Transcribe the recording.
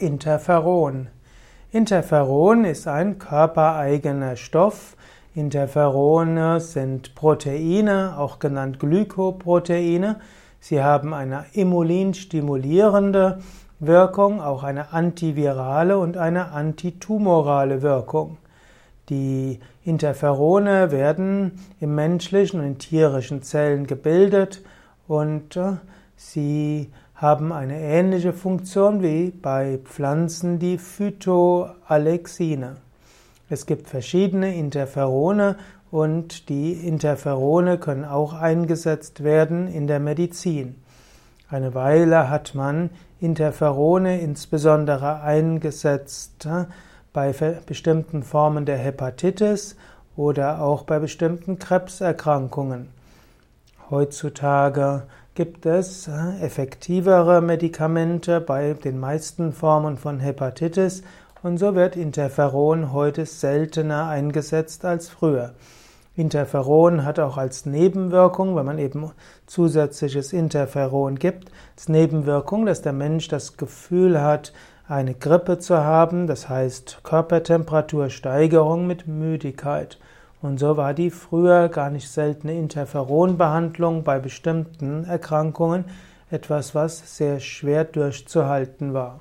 Interferon. Interferon ist ein körpereigener Stoff. Interferone sind Proteine, auch genannt Glykoproteine. Sie haben eine immunstimulierende Wirkung, auch eine antivirale und eine antitumorale Wirkung. Die Interferone werden im menschlichen und in tierischen Zellen gebildet und äh, sie haben eine ähnliche Funktion wie bei Pflanzen die Phytoalexine. Es gibt verschiedene Interferone und die Interferone können auch eingesetzt werden in der Medizin. Eine Weile hat man Interferone insbesondere eingesetzt äh, bei bestimmten Formen der Hepatitis oder auch bei bestimmten Krebserkrankungen. Heutzutage gibt es äh, effektivere Medikamente bei den meisten Formen von Hepatitis und so wird Interferon heute seltener eingesetzt als früher. Interferon hat auch als Nebenwirkung, wenn man eben zusätzliches Interferon gibt, als Nebenwirkung, dass der Mensch das Gefühl hat, eine Grippe zu haben, das heißt Körpertemperatursteigerung mit Müdigkeit. Und so war die früher gar nicht seltene Interferonbehandlung bei bestimmten Erkrankungen etwas, was sehr schwer durchzuhalten war.